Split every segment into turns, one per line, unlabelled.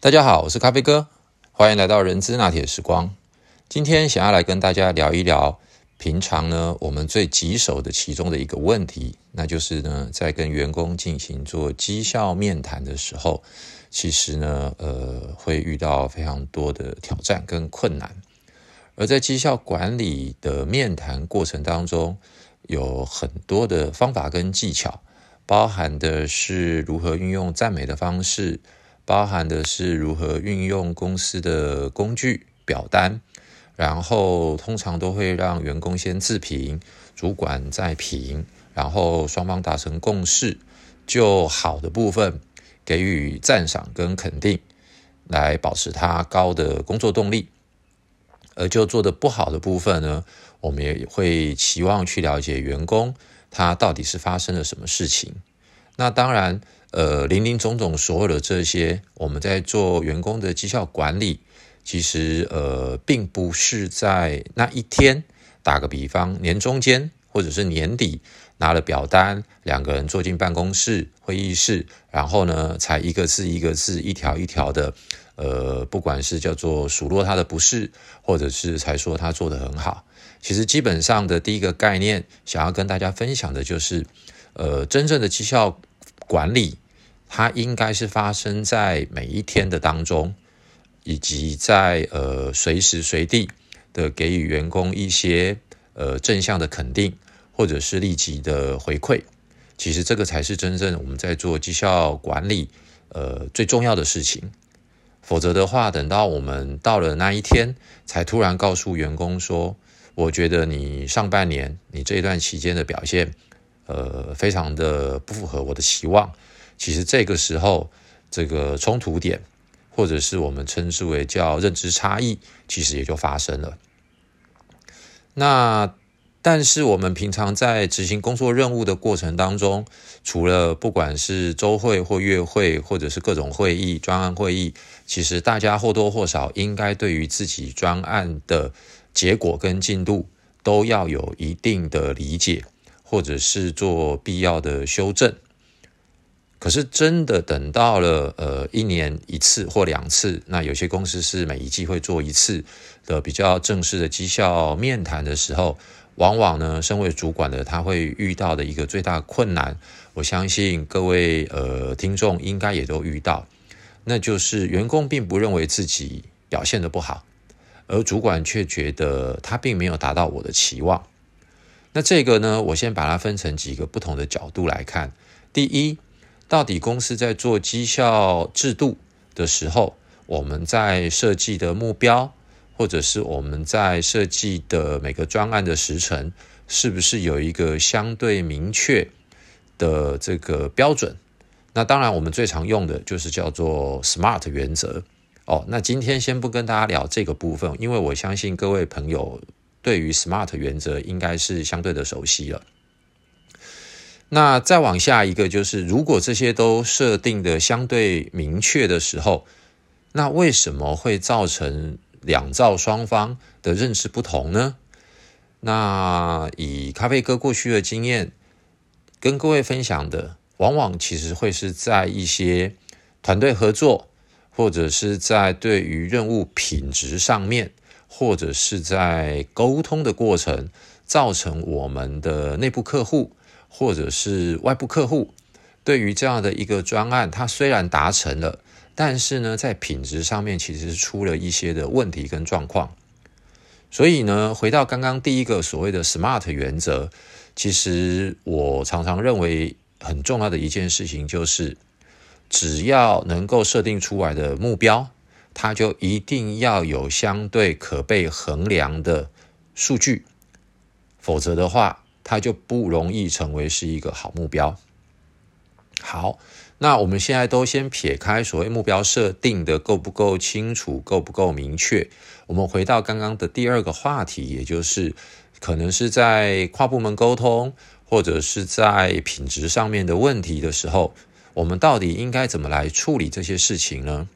大家好，我是咖啡哥，欢迎来到人资拿铁时光。今天想要来跟大家聊一聊，平常呢我们最棘手的其中的一个问题，那就是呢在跟员工进行做绩效面谈的时候，其实呢呃会遇到非常多的挑战跟困难。而在绩效管理的面谈过程当中，有很多的方法跟技巧，包含的是如何运用赞美的方式。包含的是如何运用公司的工具表单，然后通常都会让员工先自评，主管再评，然后双方达成共识，就好的部分给予赞赏跟肯定，来保持他高的工作动力。而就做的不好的部分呢，我们也会期望去了解员工他到底是发生了什么事情。那当然。呃，林林总总所有的这些，我们在做员工的绩效管理，其实呃，并不是在那一天。打个比方，年中间或者是年底拿了表单，两个人坐进办公室会议室，然后呢，才一个字一个字、一条一条的，呃，不管是叫做数落他的不是，或者是才说他做得很好。其实基本上的第一个概念，想要跟大家分享的就是，呃，真正的绩效。管理，它应该是发生在每一天的当中，以及在呃随时随地的给予员工一些呃正向的肯定，或者是立即的回馈。其实这个才是真正我们在做绩效管理呃最重要的事情。否则的话，等到我们到了那一天，才突然告诉员工说：“我觉得你上半年你这一段期间的表现。”呃，非常的不符合我的期望。其实这个时候，这个冲突点，或者是我们称之为叫认知差异，其实也就发生了。那但是我们平常在执行工作任务的过程当中，除了不管是周会或月会，或者是各种会议、专案会议，其实大家或多或少应该对于自己专案的结果跟进度，都要有一定的理解。或者是做必要的修正，可是真的等到了呃一年一次或两次，那有些公司是每一季会做一次的比较正式的绩效面谈的时候，往往呢，身为主管的他会遇到的一个最大困难，我相信各位呃听众应该也都遇到，那就是员工并不认为自己表现的不好，而主管却觉得他并没有达到我的期望。那这个呢，我先把它分成几个不同的角度来看。第一，到底公司在做绩效制度的时候，我们在设计的目标，或者是我们在设计的每个专案的时程，是不是有一个相对明确的这个标准？那当然，我们最常用的就是叫做 SMART 原则。哦，那今天先不跟大家聊这个部分，因为我相信各位朋友。对于 SMART 原则应该是相对的熟悉了。那再往下一个就是，如果这些都设定的相对明确的时候，那为什么会造成两造双方的认识不同呢？那以咖啡哥过去的经验跟各位分享的，往往其实会是在一些团队合作，或者是在对于任务品质上面。或者是在沟通的过程，造成我们的内部客户或者是外部客户对于这样的一个专案，它虽然达成了，但是呢，在品质上面其实是出了一些的问题跟状况。所以呢，回到刚刚第一个所谓的 SMART 原则，其实我常常认为很重要的一件事情就是，只要能够设定出来的目标。它就一定要有相对可被衡量的数据，否则的话，它就不容易成为是一个好目标。好，那我们现在都先撇开所谓目标设定的够不够清楚、够不够明确，我们回到刚刚的第二个话题，也就是可能是在跨部门沟通或者是在品质上面的问题的时候，我们到底应该怎么来处理这些事情呢？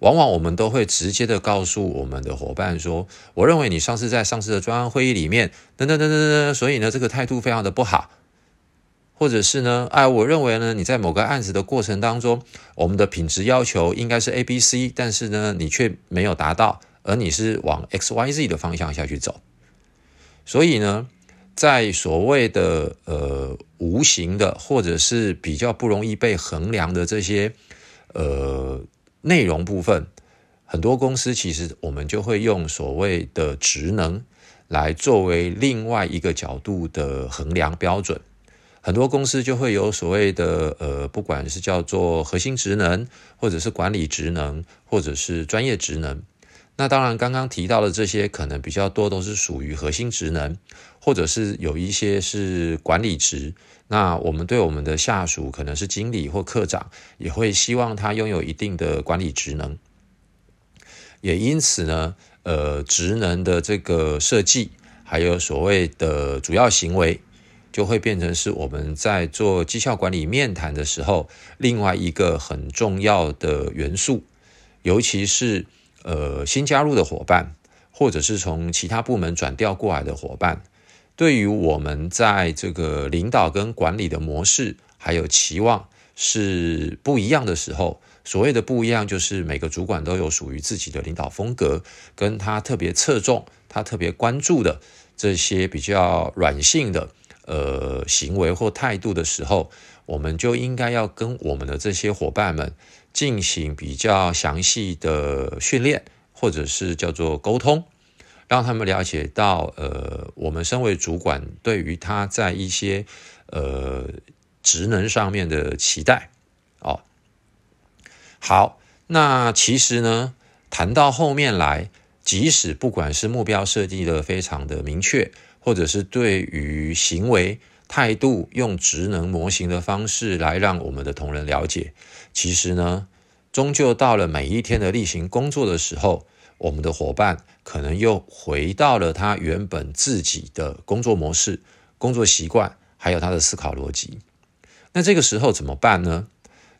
往往我们都会直接的告诉我们的伙伴说：“我认为你上次在上次的专案会议里面，等等等等等，所以呢，这个态度非常的不好。”或者是呢，哎，我认为呢，你在某个案子的过程当中，我们的品质要求应该是 A、B、C，但是呢，你却没有达到，而你是往 X、Y、Z 的方向下去走。所以呢，在所谓的呃无形的，或者是比较不容易被衡量的这些呃内容部分，很多公司其实我们就会用所谓的职能来作为另外一个角度的衡量标准。很多公司就会有所谓的呃，不管是叫做核心职能，或者是管理职能，或者是专业职能。那当然，刚刚提到的这些可能比较多都是属于核心职能，或者是有一些是管理职。那我们对我们的下属可能是经理或科长，也会希望他拥有一定的管理职能。也因此呢，呃，职能的这个设计，还有所谓的主要行为。就会变成是我们在做绩效管理面谈的时候，另外一个很重要的元素，尤其是呃新加入的伙伴，或者是从其他部门转调过来的伙伴，对于我们在这个领导跟管理的模式还有期望是不一样的时候，所谓的不一样，就是每个主管都有属于自己的领导风格，跟他特别侧重、他特别关注的这些比较软性的。呃，行为或态度的时候，我们就应该要跟我们的这些伙伴们进行比较详细的训练，或者是叫做沟通，让他们了解到，呃，我们身为主管对于他在一些呃职能上面的期待。哦，好，那其实呢，谈到后面来，即使不管是目标设计的非常的明确。或者是对于行为态度用职能模型的方式来让我们的同仁了解，其实呢，终究到了每一天的例行工作的时候，我们的伙伴可能又回到了他原本自己的工作模式、工作习惯，还有他的思考逻辑。那这个时候怎么办呢？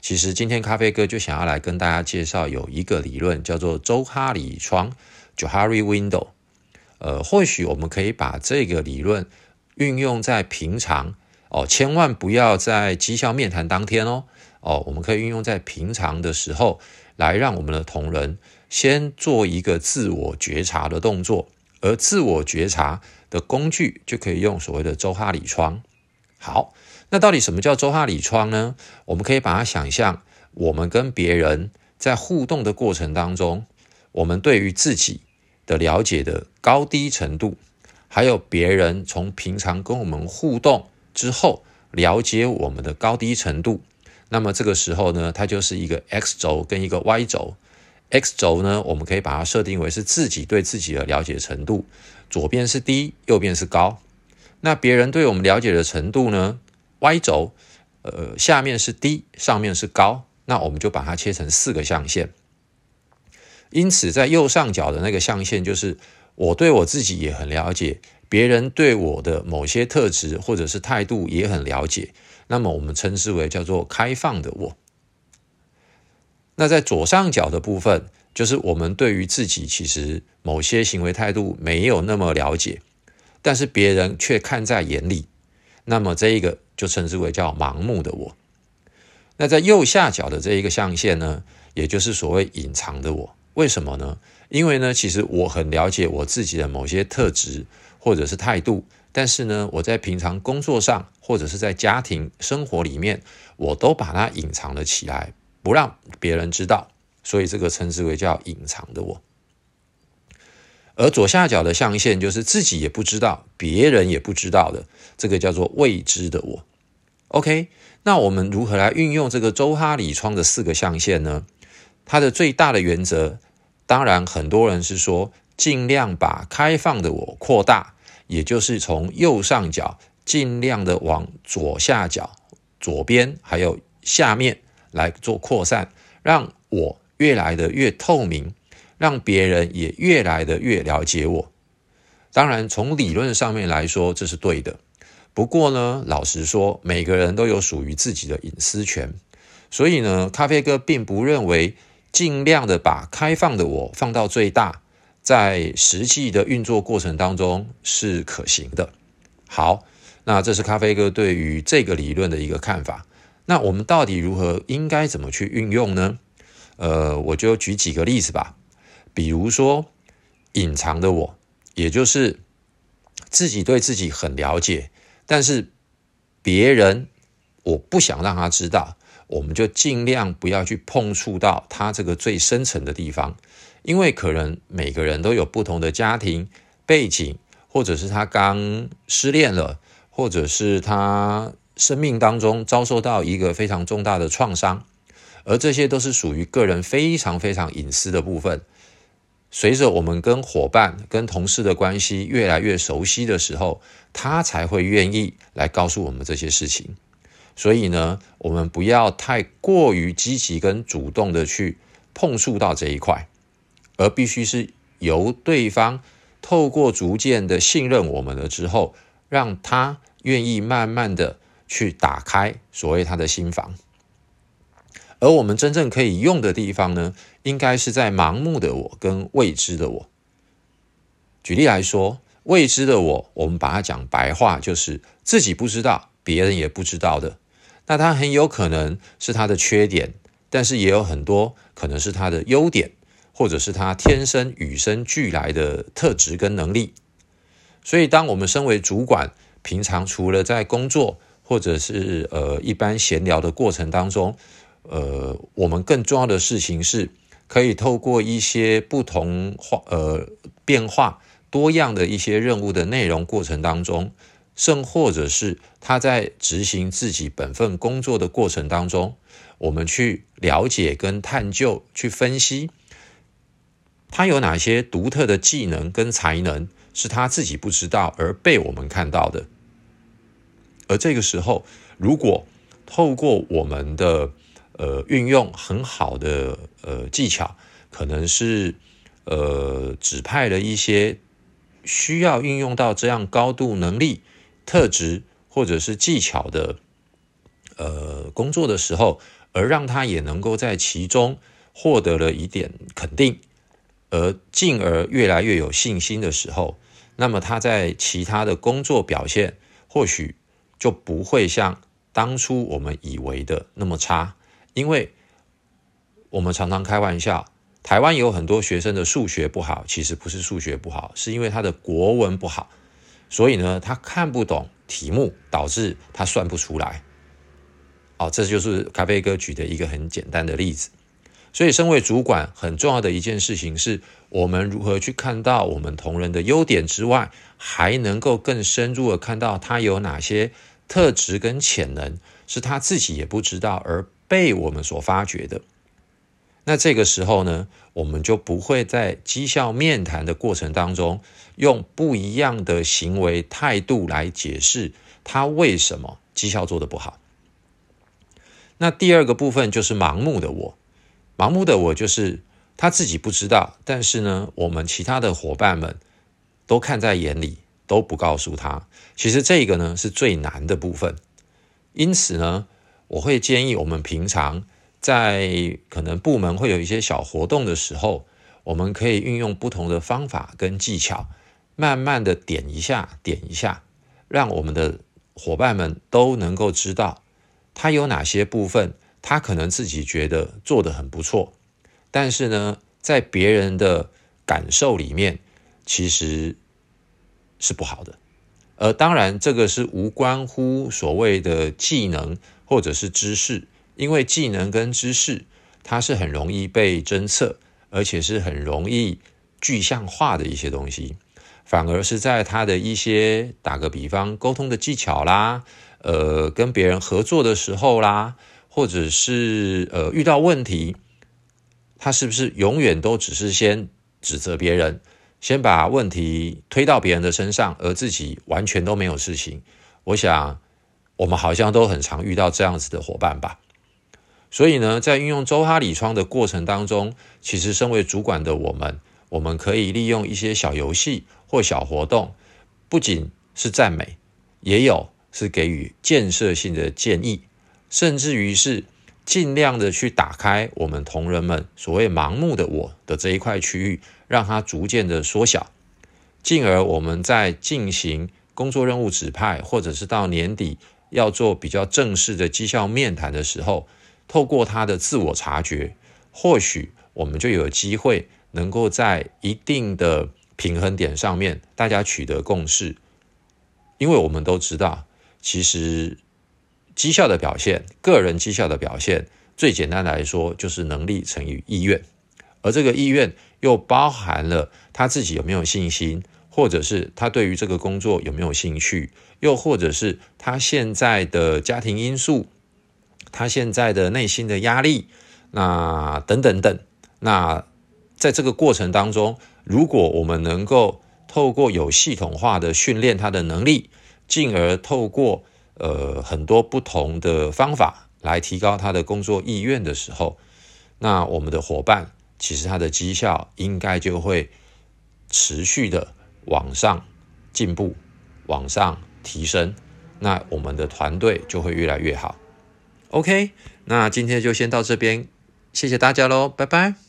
其实今天咖啡哥就想要来跟大家介绍有一个理论，叫做周哈里窗 （Johari Window）。呃，或许我们可以把这个理论运用在平常哦，千万不要在绩效面谈当天哦哦，我们可以运用在平常的时候，来让我们的同仁先做一个自我觉察的动作，而自我觉察的工具就可以用所谓的周哈里窗。好，那到底什么叫周哈里窗呢？我们可以把它想象，我们跟别人在互动的过程当中，我们对于自己。的了解的高低程度，还有别人从平常跟我们互动之后了解我们的高低程度，那么这个时候呢，它就是一个 x 轴跟一个 y 轴。x 轴呢，我们可以把它设定为是自己对自己的了解程度，左边是低，右边是高。那别人对我们了解的程度呢，y 轴，呃，下面是低，上面是高，那我们就把它切成四个象限。因此，在右上角的那个象限，就是我对我自己也很了解，别人对我的某些特质或者是态度也很了解。那么，我们称之为叫做开放的我。那在左上角的部分，就是我们对于自己其实某些行为态度没有那么了解，但是别人却看在眼里。那么，这一个就称之为叫盲目的我。那在右下角的这一个象限呢，也就是所谓隐藏的我。为什么呢？因为呢，其实我很了解我自己的某些特质或者是态度，但是呢，我在平常工作上或者是在家庭生活里面，我都把它隐藏了起来，不让别人知道，所以这个称之为叫隐藏的我。而左下角的象限就是自己也不知道，别人也不知道的，这个叫做未知的我。OK，那我们如何来运用这个周哈里窗的四个象限呢？它的最大的原则。当然，很多人是说尽量把开放的我扩大，也就是从右上角尽量的往左下角、左边还有下面来做扩散，让我越来的越透明，让别人也越来的越了解我。当然，从理论上面来说，这是对的。不过呢，老实说，每个人都有属于自己的隐私权，所以呢，咖啡哥并不认为。尽量的把开放的我放到最大，在实际的运作过程当中是可行的。好，那这是咖啡哥对于这个理论的一个看法。那我们到底如何应该怎么去运用呢？呃，我就举几个例子吧。比如说，隐藏的我，也就是自己对自己很了解，但是别人我不想让他知道，我们就尽量不要去碰触到他这个最深层的地方，因为可能每个人都有不同的家庭背景，或者是他刚失恋了，或者是他。生命当中遭受到一个非常重大的创伤，而这些都是属于个人非常非常隐私的部分。随着我们跟伙伴、跟同事的关系越来越熟悉的时候，他才会愿意来告诉我们这些事情。所以呢，我们不要太过于积极跟主动的去碰触到这一块，而必须是由对方透过逐渐的信任我们了之后，让他愿意慢慢的。去打开所谓他的心房，而我们真正可以用的地方呢，应该是在盲目的我跟未知的我。举例来说，未知的我，我们把它讲白话，就是自己不知道，别人也不知道的。那它很有可能是他的缺点，但是也有很多可能是他的优点，或者是他天生与生俱来的特质跟能力。所以，当我们身为主管，平常除了在工作，或者是呃，一般闲聊的过程当中，呃，我们更重要的事情是，可以透过一些不同化呃变化多样的一些任务的内容过程当中，甚或者是他在执行自己本分工作的过程当中，我们去了解跟探究，去分析他有哪些独特的技能跟才能是他自己不知道而被我们看到的。而这个时候，如果透过我们的呃运用很好的呃技巧，可能是呃指派了一些需要运用到这样高度能力、特质或者是技巧的呃工作的时候，而让他也能够在其中获得了一点肯定，而进而越来越有信心的时候，那么他在其他的工作表现或许。就不会像当初我们以为的那么差，因为我们常常开玩笑，台湾有很多学生的数学不好，其实不是数学不好，是因为他的国文不好，所以呢，他看不懂题目，导致他算不出来。哦，这就是咖啡哥举的一个很简单的例子。所以，身为主管，很重要的一件事情是我们如何去看到我们同仁的优点之外，还能够更深入的看到他有哪些特质跟潜能是他自己也不知道而被我们所发掘的。那这个时候呢，我们就不会在绩效面谈的过程当中，用不一样的行为态度来解释他为什么绩效做得不好。那第二个部分就是盲目的我。盲目的我就是他自己不知道，但是呢，我们其他的伙伴们都看在眼里，都不告诉他。其实这个呢是最难的部分。因此呢，我会建议我们平常在可能部门会有一些小活动的时候，我们可以运用不同的方法跟技巧，慢慢的点一下，点一下，让我们的伙伴们都能够知道他有哪些部分。他可能自己觉得做得很不错，但是呢，在别人的感受里面，其实是不好的。而当然，这个是无关乎所谓的技能或者是知识，因为技能跟知识它是很容易被侦测，而且是很容易具象化的一些东西。反而是在他的一些打个比方，沟通的技巧啦，呃，跟别人合作的时候啦。或者是呃遇到问题，他是不是永远都只是先指责别人，先把问题推到别人的身上，而自己完全都没有事情？我想我们好像都很常遇到这样子的伙伴吧。所以呢，在运用周哈里窗的过程当中，其实身为主管的我们，我们可以利用一些小游戏或小活动，不仅是赞美，也有是给予建设性的建议。甚至于是尽量的去打开我们同仁们所谓盲目的我的这一块区域，让它逐渐的缩小，进而我们在进行工作任务指派，或者是到年底要做比较正式的绩效面谈的时候，透过他的自我察觉，或许我们就有机会能够在一定的平衡点上面，大家取得共识。因为我们都知道，其实绩效的表现，个人绩效的表现，最简单来说就是能力乘以意愿，而这个意愿又包含了他自己有没有信心，或者是他对于这个工作有没有兴趣，又或者是他现在的家庭因素，他现在的内心的压力，那等等等。那在这个过程当中，如果我们能够透过有系统化的训练他的能力，进而透过呃很多不同的方法来提高他的工作意愿的时候，那我们的伙伴其实他的绩效应该就会持续的往上进步、往上提升，那我们的团队就会越来越好。OK，那今天就先到这边，谢谢大家喽，拜拜。